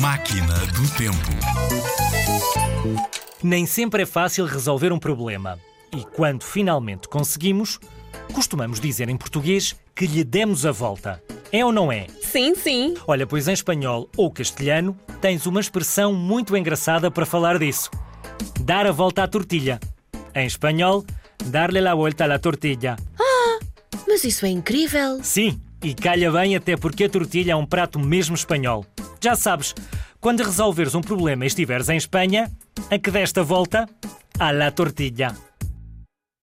Máquina do Tempo. Nem sempre é fácil resolver um problema. E quando finalmente conseguimos, costumamos dizer em português que lhe demos a volta. É ou não é? Sim, sim. Olha, pois em espanhol ou castelhano tens uma expressão muito engraçada para falar disso: dar a volta à tortilha. Em espanhol, darle la vuelta a la tortilla. Mas isso é incrível. Sim, e calha bem até porque a tortilha é um prato mesmo espanhol. Já sabes, quando resolveres um problema e estiveres em Espanha, a que desta volta? À la tortilla.